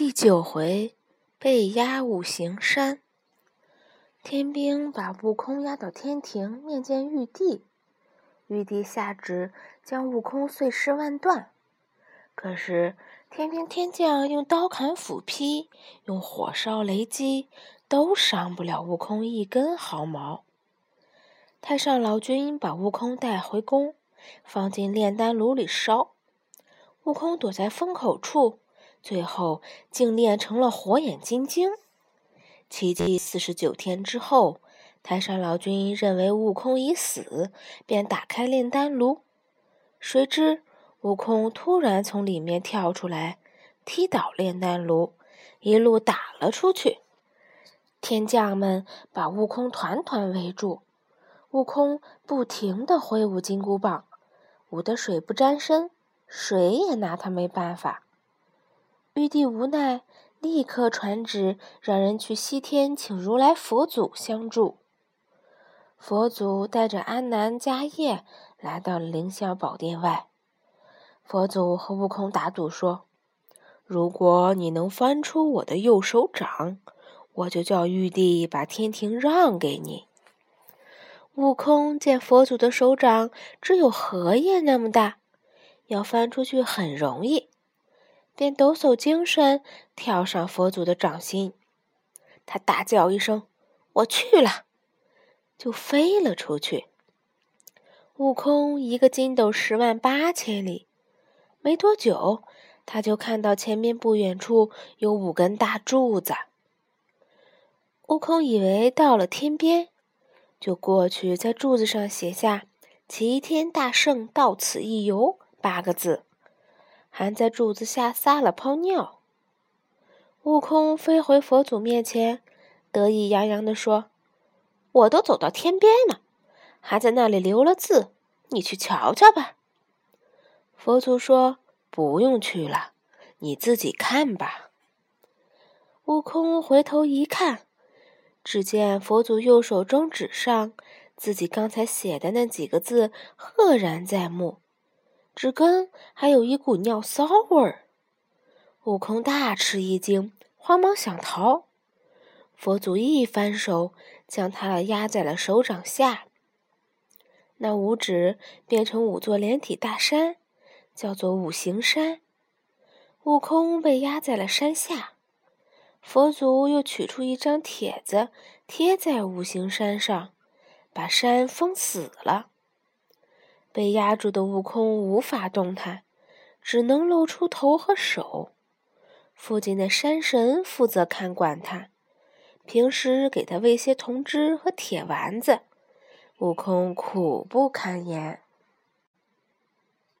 第九回，被压五行山。天兵把悟空押到天庭面见玉帝，玉帝下旨将悟空碎尸万段。可是天兵天将用刀砍斧劈，用火烧雷击，都伤不了悟空一根毫毛。太上老君把悟空带回宫，放进炼丹炉里烧。悟空躲在风口处。最后竟练成了火眼金睛。奇迹四十九天之后，太上老君认为悟空已死，便打开炼丹炉。谁知悟空突然从里面跳出来，踢倒炼丹炉，一路打了出去。天将们把悟空团团围住，悟空不停地挥舞金箍棒，舞得水不沾身，谁也拿他没办法。玉帝无奈，立刻传旨，让人去西天请如来佛祖相助。佛祖带着安南迦叶来到了凌霄宝殿外。佛祖和悟空打赌说：“如果你能翻出我的右手掌，我就叫玉帝把天庭让给你。”悟空见佛祖的手掌只有荷叶那么大，要翻出去很容易。便抖擞精神，跳上佛祖的掌心。他大叫一声：“我去了！”就飞了出去。悟空一个筋斗十万八千里，没多久，他就看到前面不远处有五根大柱子。悟空以为到了天边，就过去在柱子上写下“齐天大圣到此一游”八个字。还在柱子下撒了泡尿。悟空飞回佛祖面前，得意洋洋地说：“我都走到天边了，还在那里留了字，你去瞧瞧吧。”佛祖说：“不用去了，你自己看吧。”悟空回头一看，只见佛祖右手中指上自己刚才写的那几个字赫然在目。指根还有一股尿骚味儿，悟空大吃一惊，慌忙想逃。佛祖一翻手，将他压在了手掌下。那五指变成五座连体大山，叫做五行山。悟空被压在了山下，佛祖又取出一张帖子贴在五行山上，把山封死了。被压住的悟空无法动弹，只能露出头和手。附近的山神负责看管他，平时给他喂些铜汁和铁丸子。悟空苦不堪言。